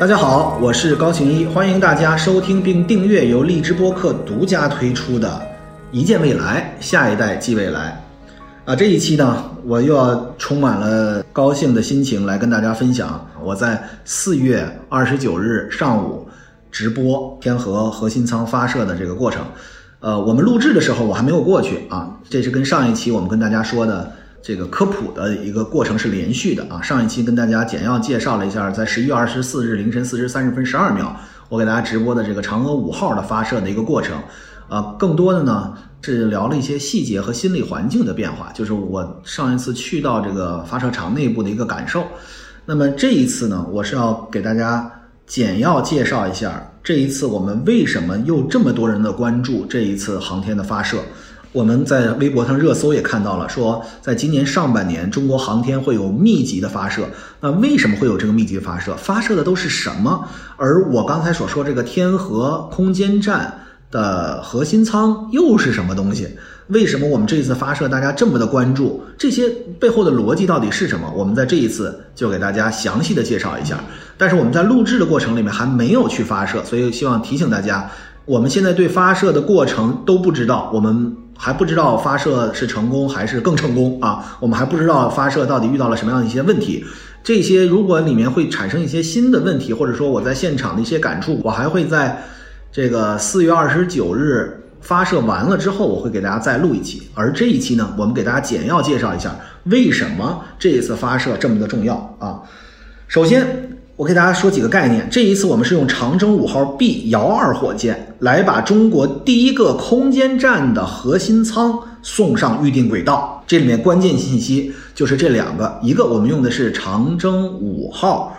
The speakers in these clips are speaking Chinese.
大家好，我是高行一，欢迎大家收听并订阅由荔枝播客独家推出的《一见未来，下一代即未来》。啊，这一期呢，我又要充满了高兴的心情来跟大家分享我在四月二十九日上午直播天河核心舱发射的这个过程。呃，我们录制的时候我还没有过去啊，这是跟上一期我们跟大家说的。这个科普的一个过程是连续的啊！上一期跟大家简要介绍了一下，在十一月二十四日凌晨四时三十分十二秒，我给大家直播的这个嫦娥五号的发射的一个过程。啊，更多的呢是聊了一些细节和心理环境的变化，就是我上一次去到这个发射场内部的一个感受。那么这一次呢，我是要给大家简要介绍一下这一次我们为什么又这么多人的关注这一次航天的发射。我们在微博上热搜也看到了，说在今年上半年，中国航天会有密集的发射。那为什么会有这个密集发射？发射的都是什么？而我刚才所说这个天河空间站的核心舱又是什么东西？为什么我们这一次发射大家这么的关注？这些背后的逻辑到底是什么？我们在这一次就给大家详细的介绍一下。但是我们在录制的过程里面还没有去发射，所以希望提醒大家，我们现在对发射的过程都不知道，我们。还不知道发射是成功还是更成功啊？我们还不知道发射到底遇到了什么样的一些问题。这些如果里面会产生一些新的问题，或者说我在现场的一些感触，我还会在这个四月二十九日发射完了之后，我会给大家再录一期。而这一期呢，我们给大家简要介绍一下为什么这一次发射这么的重要啊。首先。我给大家说几个概念。这一次我们是用长征五号 B 遥二火箭来把中国第一个空间站的核心舱送上预定轨道。这里面关键信息就是这两个，一个我们用的是长征五号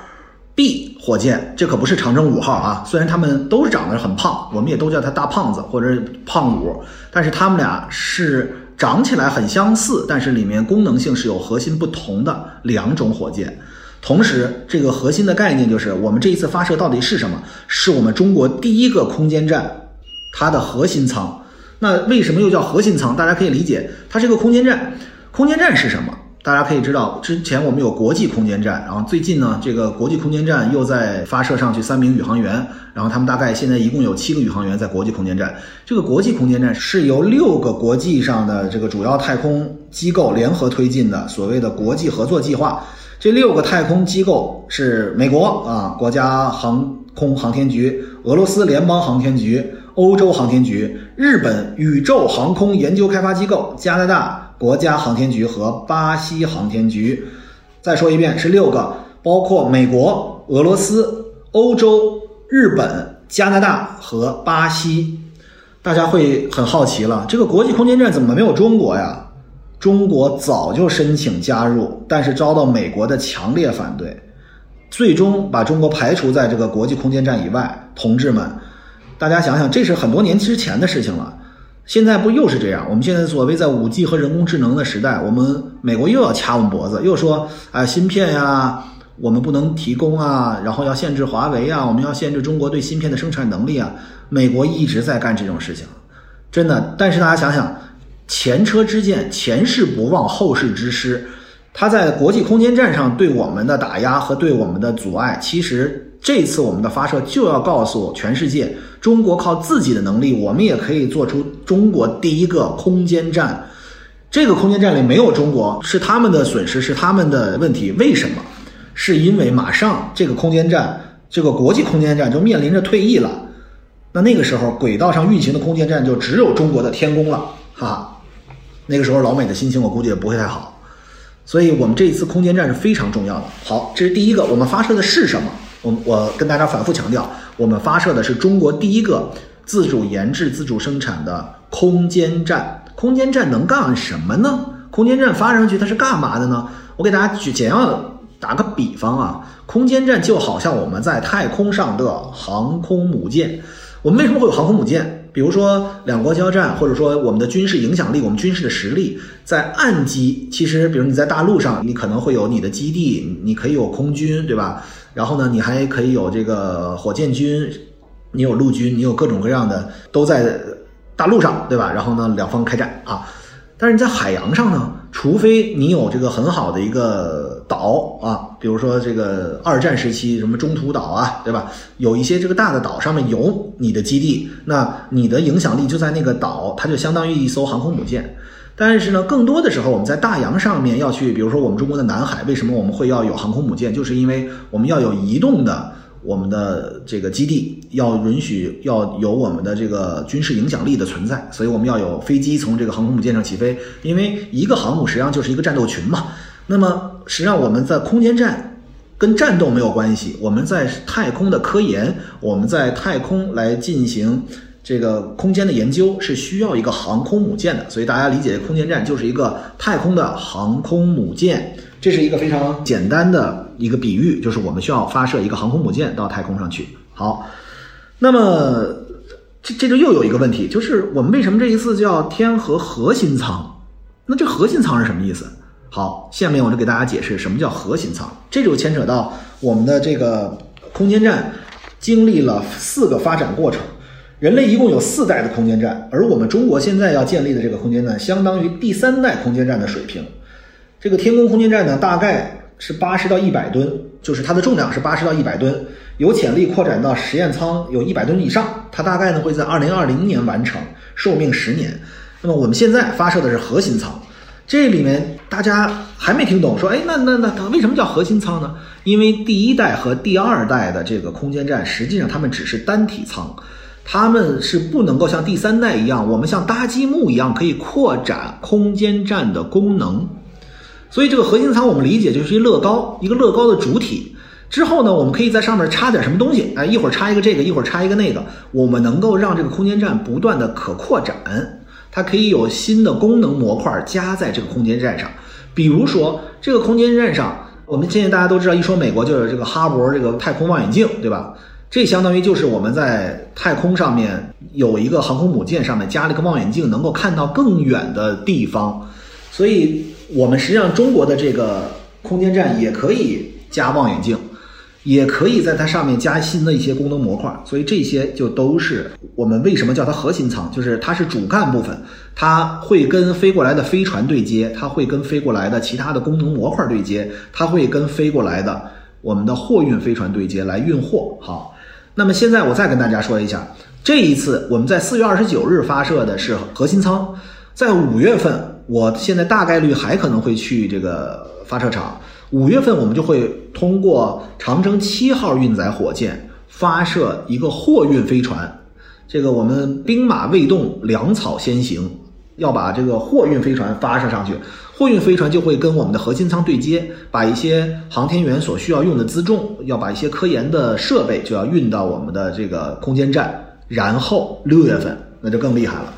B 火箭，这可不是长征五号啊。虽然他们都长得很胖，我们也都叫他大胖子或者胖五，但是他们俩是长起来很相似，但是里面功能性是有核心不同的两种火箭。同时，这个核心的概念就是我们这一次发射到底是什么？是我们中国第一个空间站，它的核心舱。那为什么又叫核心舱？大家可以理解，它是一个空间站。空间站是什么？大家可以知道，之前我们有国际空间站，然后最近呢，这个国际空间站又在发射上去三名宇航员，然后他们大概现在一共有七个宇航员在国际空间站。这个国际空间站是由六个国际上的这个主要太空机构联合推进的所谓的国际合作计划。这六个太空机构是美国啊国家航空航天局、俄罗斯联邦航天局、欧洲航天局、日本宇宙航空研究开发机构、加拿大国家航天局和巴西航天局。再说一遍，是六个，包括美国、俄罗斯、欧洲、日本、加拿大和巴西。大家会很好奇了，这个国际空间站怎么没有中国呀？中国早就申请加入，但是遭到美国的强烈反对，最终把中国排除在这个国际空间站以外。同志们，大家想想，这是很多年之前的事情了，现在不又是这样？我们现在所谓在五 G 和人工智能的时代，我们美国又要掐我们脖子，又说啊芯片呀，我们不能提供啊，然后要限制华为啊，我们要限制中国对芯片的生产能力啊。美国一直在干这种事情，真的。但是大家想想。前车之鉴，前事不忘，后事之师。他在国际空间站上对我们的打压和对我们的阻碍，其实这次我们的发射就要告诉全世界，中国靠自己的能力，我们也可以做出中国第一个空间站。这个空间站里没有中国，是他们的损失，是他们的问题。为什么？是因为马上这个空间站，这个国际空间站就面临着退役了。那那个时候，轨道上运行的空间站就只有中国的天宫了，哈哈。那个时候老美的心情我估计也不会太好，所以我们这一次空间站是非常重要的。好，这是第一个，我们发射的是什么？我我跟大家反复强调，我们发射的是中国第一个自主研制、自主生产的空间站。空间站能干什么呢？空间站发上去它是干嘛的呢？我给大家举简要的打个比方啊，空间站就好像我们在太空上的航空母舰。我们为什么会有航空母舰？比如说两国交战，或者说我们的军事影响力、我们军事的实力，在岸基，其实比如你在大陆上，你可能会有你的基地，你可以有空军，对吧？然后呢，你还可以有这个火箭军，你有陆军，你有各种各样的都在大陆上，对吧？然后呢，两方开战啊。但是你在海洋上呢，除非你有这个很好的一个。岛啊，比如说这个二战时期什么中途岛啊，对吧？有一些这个大的岛上面有你的基地，那你的影响力就在那个岛，它就相当于一艘航空母舰。但是呢，更多的时候我们在大洋上面要去，比如说我们中国的南海，为什么我们会要有航空母舰？就是因为我们要有移动的我们的这个基地，要允许要有我们的这个军事影响力的存在，所以我们要有飞机从这个航空母舰上起飞，因为一个航母实际上就是一个战斗群嘛。那么实际上我们在空间站跟战斗没有关系，我们在太空的科研，我们在太空来进行。这个空间的研究是需要一个航空母舰的，所以大家理解空间站就是一个太空的航空母舰，这是一个非常简单的一个比喻，就是我们需要发射一个航空母舰到太空上去。好，那么这这就又有一个问题，就是我们为什么这一次叫天河核心舱？那这核心舱是什么意思？好，下面我就给大家解释什么叫核心舱，这就牵扯到我们的这个空间站经历了四个发展过程。人类一共有四代的空间站，而我们中国现在要建立的这个空间站，相当于第三代空间站的水平。这个天宫空间站呢，大概是八十到一百吨，就是它的重量是八十到一百吨，有潜力扩展到实验舱有一百吨以上。它大概呢会在二零二零年完成，寿命十年。那么我们现在发射的是核心舱，这里面大家还没听懂，说哎，那那那它为什么叫核心舱呢？因为第一代和第二代的这个空间站，实际上它们只是单体舱。他们是不能够像第三代一样，我们像搭积木一样可以扩展空间站的功能。所以这个核心舱我们理解就是一乐高，一个乐高的主体。之后呢，我们可以在上面插点什么东西，哎，一会儿插一个这个，一会儿插一个那个，我们能够让这个空间站不断的可扩展，它可以有新的功能模块加在这个空间站上。比如说这个空间站上，我们现在大家都知道，一说美国就有这个哈勃这个太空望远镜，对吧？这相当于就是我们在太空上面有一个航空母舰，上面加了一个望远镜，能够看到更远的地方。所以，我们实际上中国的这个空间站也可以加望远镜，也可以在它上面加新的一些功能模块。所以这些就都是我们为什么叫它核心舱，就是它是主干部分，它会跟飞过来的飞船对接，它会跟飞过来的其他的功能模块对接，它会跟飞过来的我们的货运飞船对接来运货。好。那么现在我再跟大家说一下，这一次我们在四月二十九日发射的是核心舱，在五月份，我现在大概率还可能会去这个发射场。五月份我们就会通过长征七号运载火箭发射一个货运飞船，这个我们兵马未动，粮草先行，要把这个货运飞船发射上去。货运飞船就会跟我们的核心舱对接，把一些航天员所需要用的辎重，要把一些科研的设备就要运到我们的这个空间站。然后六月份那就更厉害了，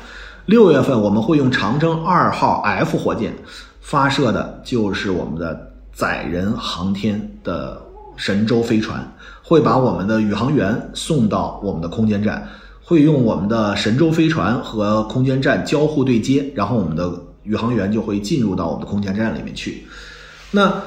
六月份我们会用长征二号 F 火箭发射的就是我们的载人航天的神舟飞船，会把我们的宇航员送到我们的空间站，会用我们的神舟飞船和空间站交互对接，然后我们的。宇航员就会进入到我们的空间站里面去，那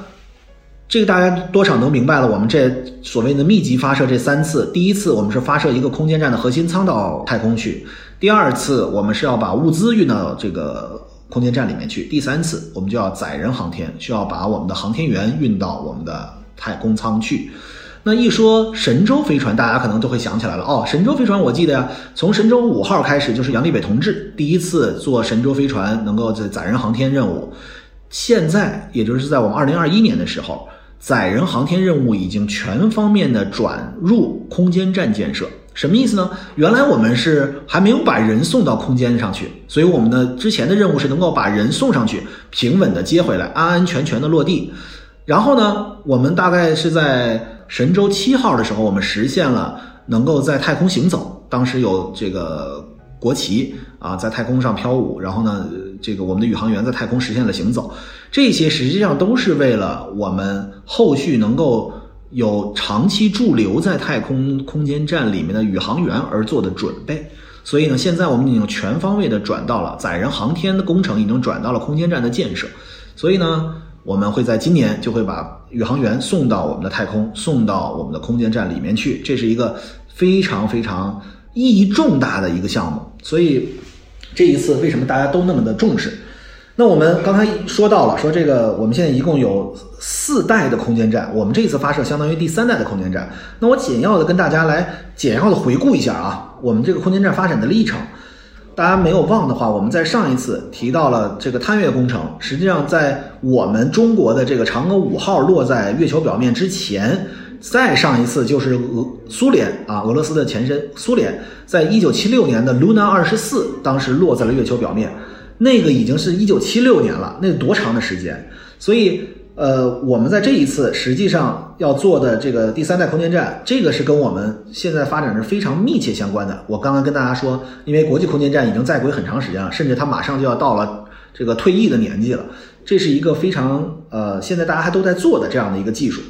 这个大家多少能明白了？我们这所谓的密集发射这三次，第一次我们是发射一个空间站的核心舱到太空去，第二次我们是要把物资运到这个空间站里面去，第三次我们就要载人航天，需要把我们的航天员运到我们的太空舱去。那一说神舟飞船，大家可能都会想起来了哦。神舟飞船，我记得呀，从神舟五号开始就是杨利伟同志第一次坐神舟飞船，能够在载人航天任务。现在，也就是在我们二零二一年的时候，载人航天任务已经全方面的转入空间站建设。什么意思呢？原来我们是还没有把人送到空间上去，所以我们的之前的任务是能够把人送上去，平稳的接回来，安安全全的落地。然后呢，我们大概是在。神舟七号的时候，我们实现了能够在太空行走。当时有这个国旗啊，在太空上飘舞。然后呢，这个我们的宇航员在太空实现了行走。这些实际上都是为了我们后续能够有长期驻留在太空空间站里面的宇航员而做的准备。所以呢，现在我们已经全方位的转到了载人航天的工程，已经转到了空间站的建设。所以呢。我们会在今年就会把宇航员送到我们的太空，送到我们的空间站里面去。这是一个非常非常意义重大的一个项目。所以这一次为什么大家都那么的重视？那我们刚才说到了，说这个我们现在一共有四代的空间站，我们这次发射相当于第三代的空间站。那我简要的跟大家来简要的回顾一下啊，我们这个空间站发展的历程。大家没有忘的话，我们在上一次提到了这个探月工程，实际上在我们中国的这个嫦娥五号落在月球表面之前，再上一次就是俄苏联啊，俄罗斯的前身苏联，在一九七六年的 Luna 二十四，当时落在了月球表面。那个已经是一九七六年了，那多长的时间？所以，呃，我们在这一次实际上要做的这个第三代空间站，这个是跟我们现在发展是非常密切相关的。我刚刚跟大家说，因为国际空间站已经在轨很长时间了，甚至它马上就要到了这个退役的年纪了，这是一个非常呃，现在大家还都在做的这样的一个技术。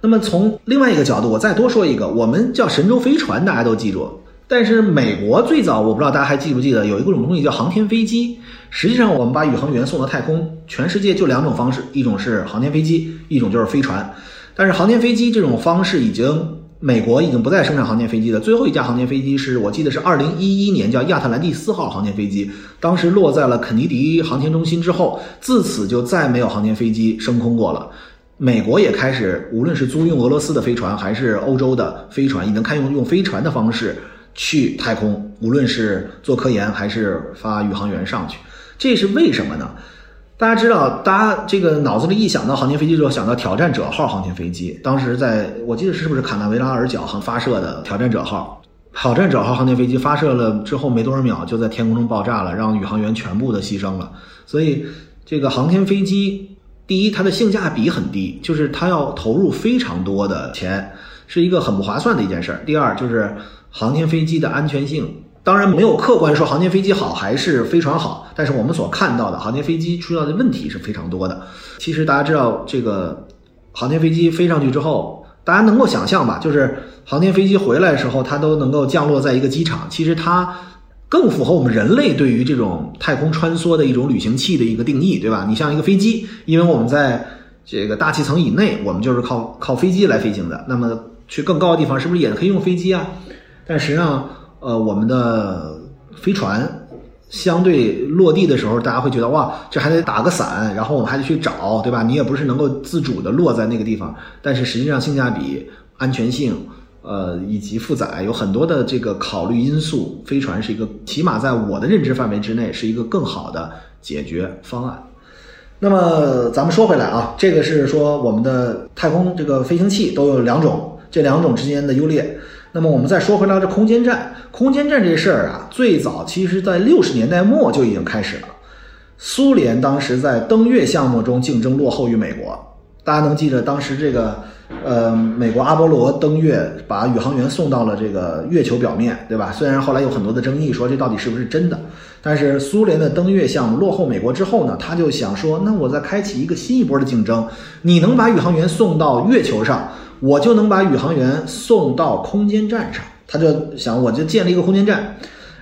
那么从另外一个角度，我再多说一个，我们叫神舟飞船，大家都记住。但是美国最早，我不知道大家还记不记得，有一种东西叫航天飞机。实际上，我们把宇航员送到太空，全世界就两种方式，一种是航天飞机，一种就是飞船。但是航天飞机这种方式已经，美国已经不再生产航天飞机了。最后一架航天飞机是我记得是二零一一年叫亚特兰蒂斯号航天飞机，当时落在了肯尼迪航天中心之后，自此就再没有航天飞机升空过了。美国也开始，无论是租用俄罗斯的飞船，还是欧洲的飞船，已经开用用飞船的方式。去太空，无论是做科研还是发宇航员上去，这是为什么呢？大家知道，大家这个脑子里一想到航天飞机，就想到挑战者号航天飞机。当时在我记得是不是卡纳维拉尔角航发射的挑战者号？挑战者号航天飞机发射了之后没多少秒，就在天空中爆炸了，让宇航员全部的牺牲了。所以，这个航天飞机，第一，它的性价比很低，就是它要投入非常多的钱，是一个很不划算的一件事儿。第二，就是。航天飞机的安全性，当然没有客观说航天飞机好还是飞船好，但是我们所看到的航天飞机出现的问题是非常多的。其实大家知道，这个航天飞机飞上去之后，大家能够想象吧？就是航天飞机回来的时候，它都能够降落在一个机场。其实它更符合我们人类对于这种太空穿梭的一种旅行器的一个定义，对吧？你像一个飞机，因为我们在这个大气层以内，我们就是靠靠飞机来飞行的。那么去更高的地方，是不是也可以用飞机啊？但实际上，呃，我们的飞船相对落地的时候，大家会觉得哇，这还得打个伞，然后我们还得去找，对吧？你也不是能够自主的落在那个地方。但是实际上，性价比、安全性，呃，以及负载有很多的这个考虑因素，飞船是一个起码在我的认知范围之内是一个更好的解决方案。那么咱们说回来啊，这个是说我们的太空这个飞行器都有两种，这两种之间的优劣。那么我们再说回到，这空间站，空间站这事儿啊，最早其实在六十年代末就已经开始了。苏联当时在登月项目中竞争落后于美国，大家能记得当时这个，呃，美国阿波罗登月，把宇航员送到了这个月球表面，对吧？虽然后来有很多的争议，说这到底是不是真的，但是苏联的登月项目落后美国之后呢，他就想说，那我再开启一个新一波的竞争，你能把宇航员送到月球上？我就能把宇航员送到空间站上，他就想，我就建立一个空间站，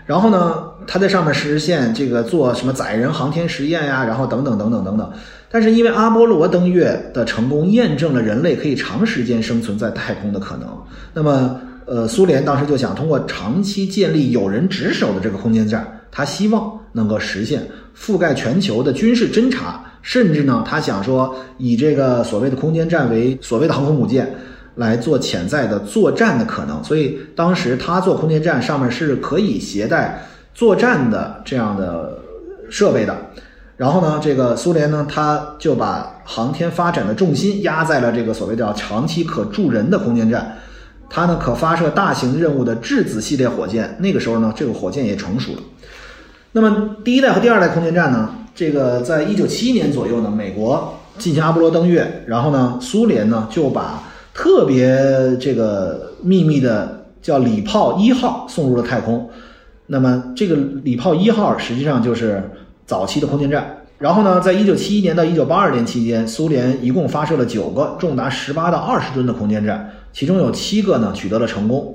然后呢，他在上面实现这个做什么载人航天实验呀，然后等等等等等等。但是因为阿波罗登月的成功，验证了人类可以长时间生存在太空的可能。那么，呃，苏联当时就想通过长期建立有人值守的这个空间站，他希望能够实现覆盖全球的军事侦察。甚至呢，他想说以这个所谓的空间站为所谓的航空母舰来做潜在的作战的可能，所以当时他做空间站上面是可以携带作战的这样的设备的。然后呢，这个苏联呢，他就把航天发展的重心压在了这个所谓叫长期可住人的空间站，它呢可发射大型任务的质子系列火箭。那个时候呢，这个火箭也成熟了。那么第一代和第二代空间站呢？这个在一九七一年左右呢，美国进行阿波罗登月，然后呢，苏联呢就把特别这个秘密的叫礼炮一号送入了太空。那么这个礼炮一号实际上就是早期的空间站。然后呢，在一九七一年到一九八二年期间，苏联一共发射了九个重达十八到二十吨的空间站，其中有七个呢取得了成功。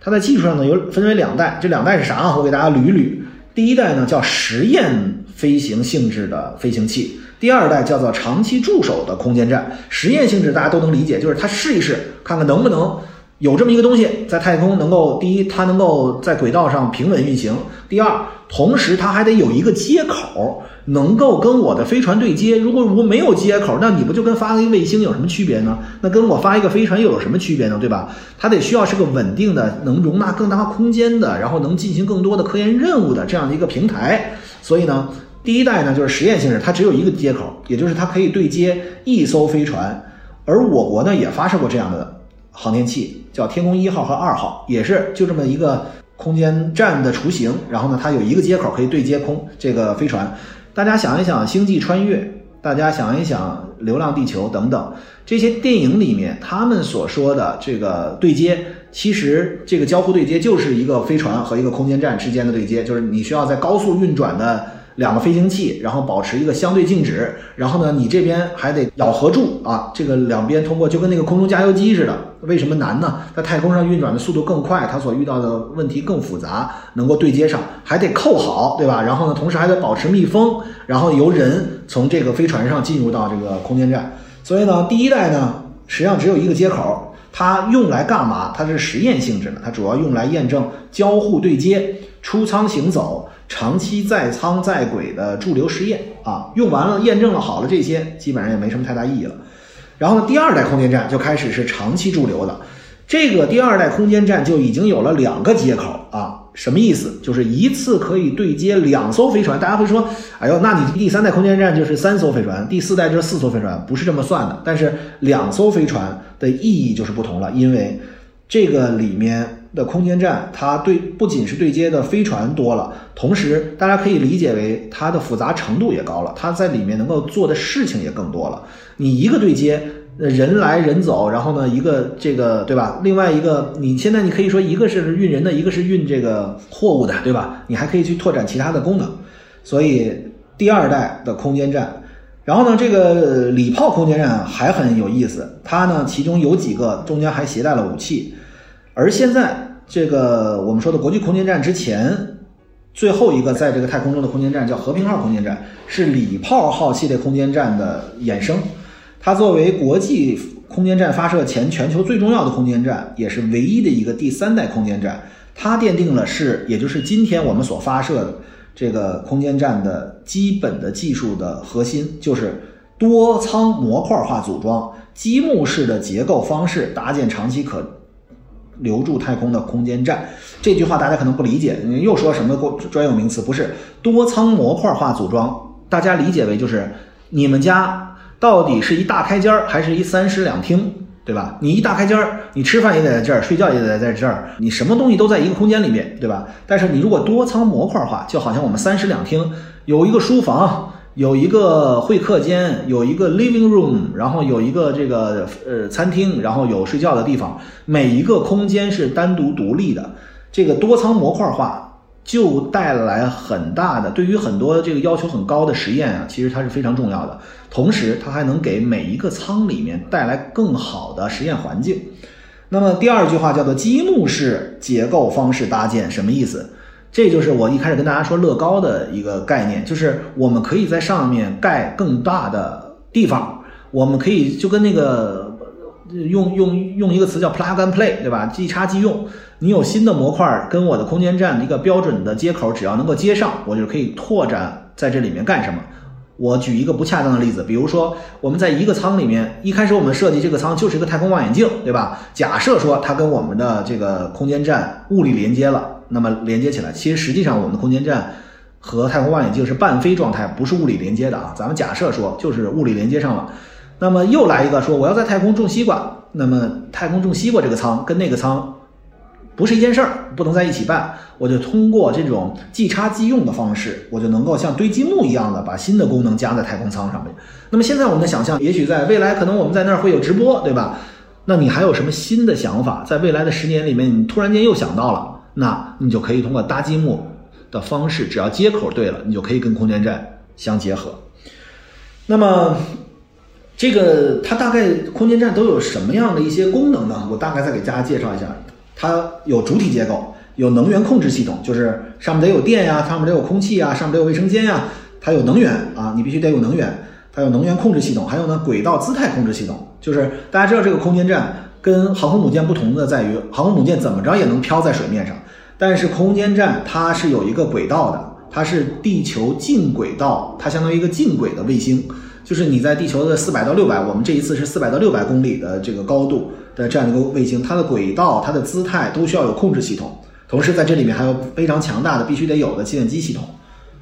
它在技术上呢有分为两代，这两代是啥啊？我给大家捋一捋。第一代呢叫实验。飞行性质的飞行器，第二代叫做长期驻守的空间站。实验性质大家都能理解，就是它试一试，看看能不能有这么一个东西在太空能够，第一，它能够在轨道上平稳运行；第二，同时它还得有一个接口，能够跟我的飞船对接。如果我没有接口，那你不就跟发一个卫星有什么区别呢？那跟我发一个飞船又有什么区别呢？对吧？它得需要是个稳定的、能容纳更大空间的，然后能进行更多的科研任务的这样的一个平台。所以呢，第一代呢就是实验性质，它只有一个接口，也就是它可以对接一艘飞船。而我国呢也发射过这样的航天器，叫天宫一号和二号，也是就这么一个。空间站的雏形，然后呢，它有一个接口可以对接空这个飞船。大家想一想，《星际穿越》，大家想一想，《流浪地球》等等这些电影里面，他们所说的这个对接，其实这个交互对接就是一个飞船和一个空间站之间的对接，就是你需要在高速运转的。两个飞行器，然后保持一个相对静止，然后呢，你这边还得咬合住啊，这个两边通过就跟那个空中加油机似的。为什么难呢？在太空上运转的速度更快，它所遇到的问题更复杂，能够对接上，还得扣好，对吧？然后呢，同时还得保持密封，然后由人从这个飞船上进入到这个空间站。所以呢，第一代呢，实际上只有一个接口，它用来干嘛？它是实验性质的，它主要用来验证交互对接、出舱行走。长期在舱在轨的驻留实验啊，用完了验证了好了这些，基本上也没什么太大意义了。然后呢，第二代空间站就开始是长期驻留的。这个第二代空间站就已经有了两个接口啊，什么意思？就是一次可以对接两艘飞船。大家会说，哎呦，那你第三代空间站就是三艘飞船，第四代就是四艘飞船，不是这么算的。但是两艘飞船的意义就是不同了，因为这个里面。的空间站，它对不仅是对接的飞船多了，同时大家可以理解为它的复杂程度也高了，它在里面能够做的事情也更多了。你一个对接，人来人走，然后呢，一个这个对吧？另外一个，你现在你可以说一个是运人的，一个是运这个货物的，对吧？你还可以去拓展其他的功能。所以第二代的空间站，然后呢，这个礼炮空间站还很有意思，它呢其中有几个中间还携带了武器。而现在，这个我们说的国际空间站之前，最后一个在这个太空中的空间站叫和平号空间站，是礼炮号系列空间站的衍生。它作为国际空间站发射前全球最重要的空间站，也是唯一的一个第三代空间站。它奠定了是，也就是今天我们所发射的这个空间站的基本的技术的核心，就是多舱模块化组装、积木式的结构方式搭建长期可。留住太空的空间站，这句话大家可能不理解，又说什么专有名词？不是多舱模块化组装，大家理解为就是你们家到底是一大开间儿还是一三室两厅，对吧？你一大开间儿，你吃饭也得在这儿，睡觉也得在这儿，你什么东西都在一个空间里面，对吧？但是你如果多舱模块化，就好像我们三室两厅有一个书房。有一个会客间，有一个 living room，然后有一个这个呃餐厅，然后有睡觉的地方，每一个空间是单独独立的。这个多舱模块化就带来很大的，对于很多这个要求很高的实验啊，其实它是非常重要的。同时，它还能给每一个舱里面带来更好的实验环境。那么第二句话叫做积木式结构方式搭建，什么意思？这就是我一开始跟大家说乐高的一个概念，就是我们可以在上面盖更大的地方，我们可以就跟那个用用用一个词叫 plug and play，对吧？即插即用。你有新的模块跟我的空间站一个标准的接口，只要能够接上，我就可以拓展在这里面干什么。我举一个不恰当的例子，比如说我们在一个舱里面，一开始我们设计这个舱就是一个太空望远镜，对吧？假设说它跟我们的这个空间站物理连接了。那么连接起来，其实实际上我们的空间站和太空望远镜是半飞状态，不是物理连接的啊。咱们假设说就是物理连接上了，那么又来一个说我要在太空种西瓜，那么太空种西瓜这个舱跟那个舱不是一件事儿，不能在一起办。我就通过这种即插即用的方式，我就能够像堆积木一样的把新的功能加在太空舱上面。那么现在我们的想象，也许在未来可能我们在那儿会有直播，对吧？那你还有什么新的想法？在未来的十年里面，你突然间又想到了？那你就可以通过搭积木的方式，只要接口对了，你就可以跟空间站相结合。那么，这个它大概空间站都有什么样的一些功能呢？我大概再给大家介绍一下。它有主体结构，有能源控制系统，就是上面得有电呀，上面得有空气呀，上面得有卫生间呀。它有能源啊，你必须得有能源。它有能源控制系统，还有呢轨道姿态控制系统，就是大家知道这个空间站。跟航空母舰不同的在于，航空母舰怎么着也能飘在水面上，但是空间站它是有一个轨道的，它是地球近轨道，它相当于一个近轨的卫星，就是你在地球的四百到六百，我们这一次是四百到六百公里的这个高度的这样一个卫星，它的轨道、它的姿态都需要有控制系统，同时在这里面还有非常强大的必须得有的计算机系统，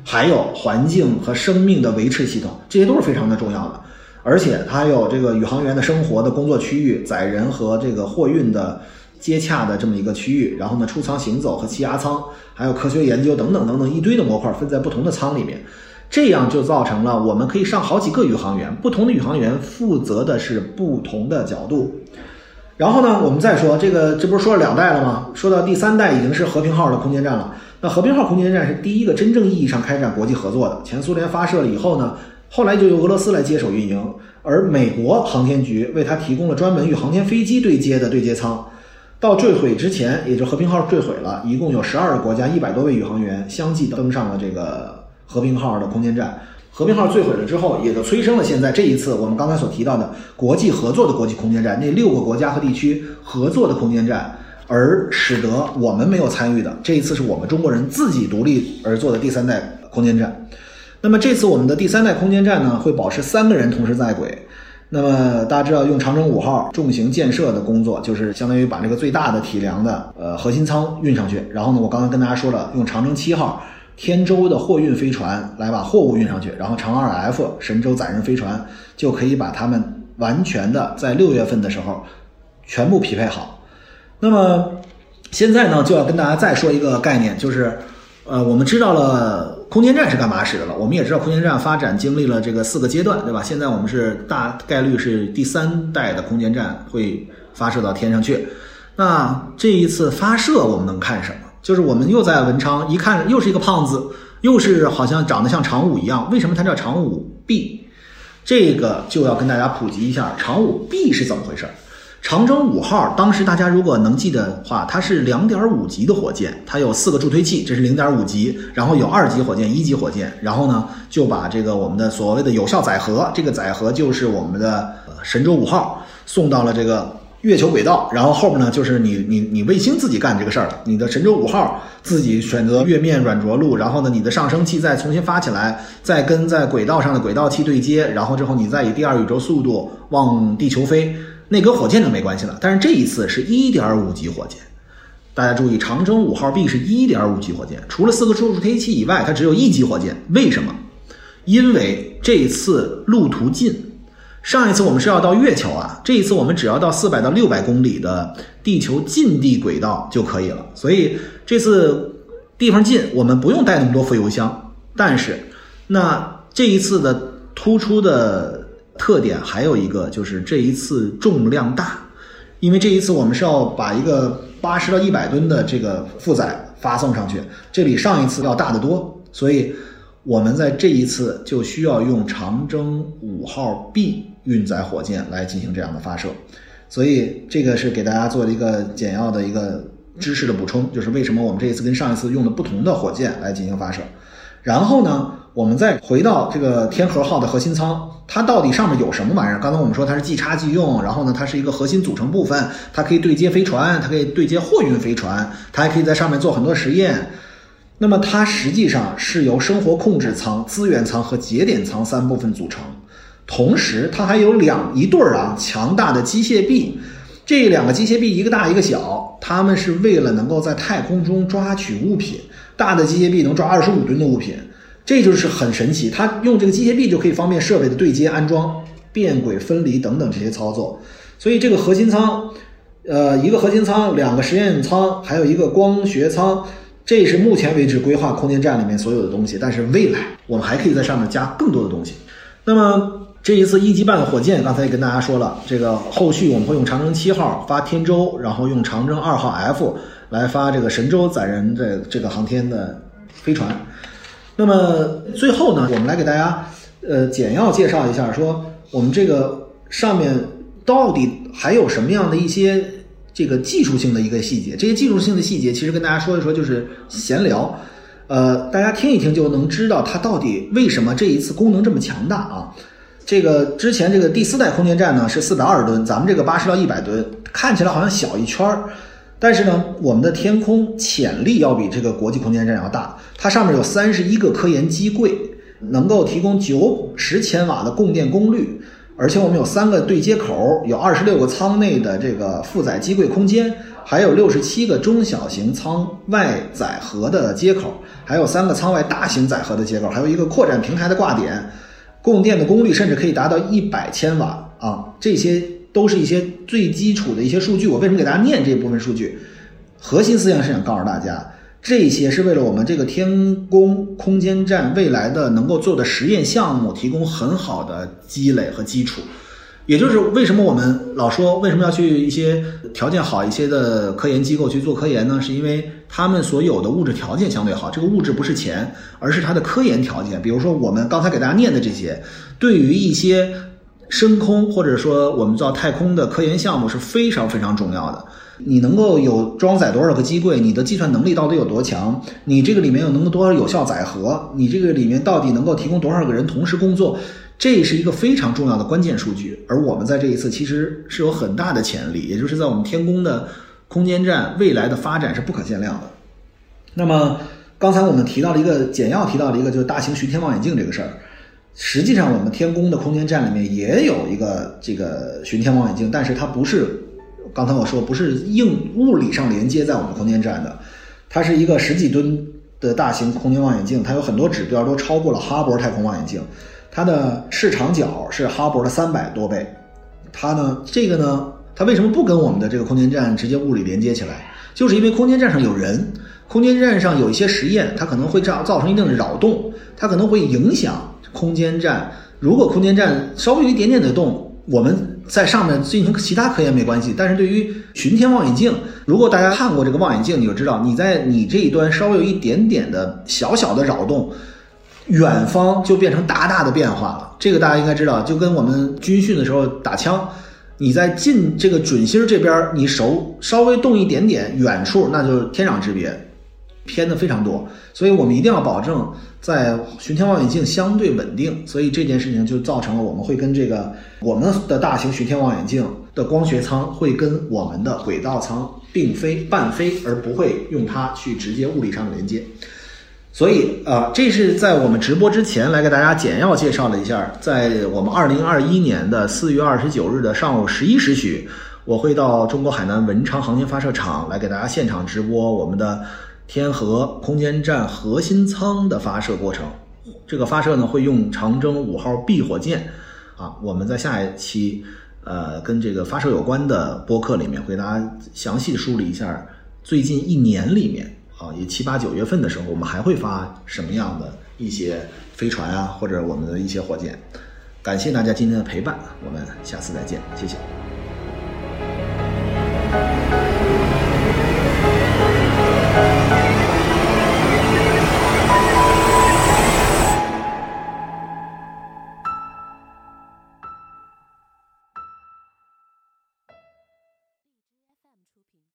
还有环境和生命的维持系统，这些都是非常的重要的。而且它有这个宇航员的生活的工作区域、载人和这个货运的。接洽的这么一个区域，然后呢，出舱行走和气压舱，还有科学研究等等等等一堆的模块分在不同的舱里面，这样就造成了我们可以上好几个宇航员，不同的宇航员负责的是不同的角度。然后呢，我们再说这个，这不是说了两代了吗？说到第三代已经是和平号的空间站了。那和平号空间站是第一个真正意义上开展国际合作的。前苏联发射了以后呢，后来就由俄罗斯来接手运营，而美国航天局为它提供了专门与航天飞机对接的对接舱。到坠毁之前，也就和平号坠毁了，一共有十二个国家、一百多位宇航员相继登上了这个和平号的空间站。和平号坠毁了之后，也就催生了现在这一次我们刚才所提到的国际合作的国际空间站，那六个国家和地区合作的空间站，而使得我们没有参与的这一次是我们中国人自己独立而做的第三代空间站。那么这次我们的第三代空间站呢，会保持三个人同时在轨。那么大家知道，用长征五号重型建设的工作，就是相当于把这个最大的体量的呃核心舱运上去。然后呢，我刚刚跟大家说了，用长征七号天舟的货运飞船来把货物运上去，然后长二 F 神舟载人飞船就可以把它们完全的在六月份的时候全部匹配好。那么现在呢，就要跟大家再说一个概念，就是。呃，我们知道了空间站是干嘛使的了。我们也知道空间站发展经历了这个四个阶段，对吧？现在我们是大概率是第三代的空间站会发射到天上去。那这一次发射我们能看什么？就是我们又在文昌一看，又是一个胖子，又是好像长得像长五一样。为什么它叫长五 B？这个就要跟大家普及一下长五 B 是怎么回事。长征五号当时大家如果能记得话，它是两点五级的火箭，它有四个助推器，这是零点五级，然后有二级火箭、一级火箭，然后呢就把这个我们的所谓的有效载荷，这个载荷就是我们的神舟五号送到了这个月球轨道，然后后面呢就是你你你卫星自己干这个事儿了，你的神舟五号自己选择月面软着陆，然后呢你的上升器再重新发起来，再跟在轨道上的轨道器对接，然后之后你再以第二宇宙速度往地球飞。那跟火箭就没关系了，但是这一次是一点五级火箭，大家注意，长征五号 B 是一点五级火箭，除了四个助推器以外，它只有一级火箭。为什么？因为这一次路途近，上一次我们是要到月球啊，这一次我们只要到四百到六百公里的地球近地轨道就可以了。所以这次地方近，我们不用带那么多副油箱。但是，那这一次的突出的。特点还有一个就是这一次重量大，因为这一次我们是要把一个八十到一百吨的这个负载发送上去，这比上一次要大得多，所以我们在这一次就需要用长征五号 B 运载火箭来进行这样的发射，所以这个是给大家做了一个简要的一个知识的补充，就是为什么我们这一次跟上一次用的不同的火箭来进行发射，然后呢？我们再回到这个天河号的核心舱，它到底上面有什么玩意儿？刚才我们说它是即插即用，然后呢，它是一个核心组成部分，它可以对接飞船，它可以对接货运飞船，它还可以在上面做很多实验。那么它实际上是由生活控制舱、资源舱和节点舱三部分组成，同时它还有两一对儿啊强大的机械臂，这两个机械臂一个大一个小，它们是为了能够在太空中抓取物品，大的机械臂能抓二十五吨的物品。这就是很神奇，它用这个机械臂就可以方便设备的对接、安装、变轨分离等等这些操作。所以这个核心舱，呃，一个核心舱，两个实验舱，还有一个光学舱，这是目前为止规划空间站里面所有的东西。但是未来我们还可以在上面加更多的东西。那么这一次一级半的火箭，刚才也跟大家说了，这个后续我们会用长征七号发天舟，然后用长征二号 F 来发这个神舟载人的这个航天的飞船。那么最后呢，我们来给大家呃简要介绍一下，说我们这个上面到底还有什么样的一些这个技术性的一个细节。这些技术性的细节，其实跟大家说一说就是闲聊，呃，大家听一听就能知道它到底为什么这一次功能这么强大啊。这个之前这个第四代空间站呢是四百二十吨，咱们这个八十到一百吨，看起来好像小一圈儿。但是呢，我们的天空潜力要比这个国际空间站要大，它上面有三十一个科研机柜，能够提供九十千瓦的供电功率，而且我们有三个对接口，有二十六个舱内的这个负载机柜空间，还有六十七个中小型舱外载荷的接口，还有三个舱外大型载荷的接口，还有一个扩展平台的挂点，供电的功率甚至可以达到一百千瓦啊！这些。都是一些最基础的一些数据。我为什么给大家念这部分数据？核心思想是想告诉大家，这些是为了我们这个天宫空间站未来的能够做的实验项目提供很好的积累和基础。也就是为什么我们老说为什么要去一些条件好一些的科研机构去做科研呢？是因为他们所有的物质条件相对好。这个物质不是钱，而是它的科研条件。比如说我们刚才给大家念的这些，对于一些。深空或者说我们造太空的科研项目是非常非常重要的。你能够有装载多少个机柜？你的计算能力到底有多强？你这个里面有能够多少有效载荷？你这个里面到底能够提供多少个人同时工作？这是一个非常重要的关键数据。而我们在这一次其实是有很大的潜力，也就是在我们天宫的空间站未来的发展是不可限量的。那么刚才我们提到了一个简要提到了一个就是大型巡天望远镜这个事儿。实际上，我们天宫的空间站里面也有一个这个巡天望远镜，但是它不是刚才我说不是硬物理上连接在我们空间站的，它是一个十几吨的大型空间望远镜，它有很多指标都超过了哈勃太空望远镜，它的视长角是哈勃的三百多倍。它呢，这个呢，它为什么不跟我们的这个空间站直接物理连接起来？就是因为空间站上有人，空间站上有一些实验，它可能会造造成一定的扰动，它可能会影响。空间站，如果空间站稍微有一点点的动，我们在上面进行其他科研没关系。但是对于巡天望远镜，如果大家看过这个望远镜，你就知道，你在你这一端稍微有一点点的小小的扰动，远方就变成大大的变化了。这个大家应该知道，就跟我们军训的时候打枪，你在近这个准星这边，你手稍微动一点点，远处那就是天壤之别。偏的非常多，所以我们一定要保证在巡天望远镜相对稳定。所以这件事情就造成了我们会跟这个我们的大型巡天望远镜的光学舱会跟我们的轨道舱并非半飞，而不会用它去直接物理上的连接。所以啊，这是在我们直播之前来给大家简要介绍了一下，在我们二零二一年的四月二十九日的上午十一时许，我会到中国海南文昌航天发射场来给大家现场直播我们的。天河空间站核心舱的发射过程，这个发射呢会用长征五号 B 火箭，啊，我们在下一期，呃，跟这个发射有关的播客里面会给大家详细梳理一下，最近一年里面，啊，也七八九月份的时候，我们还会发什么样的一些飞船啊，或者我们的一些火箭。感谢大家今天的陪伴，我们下次再见，谢谢。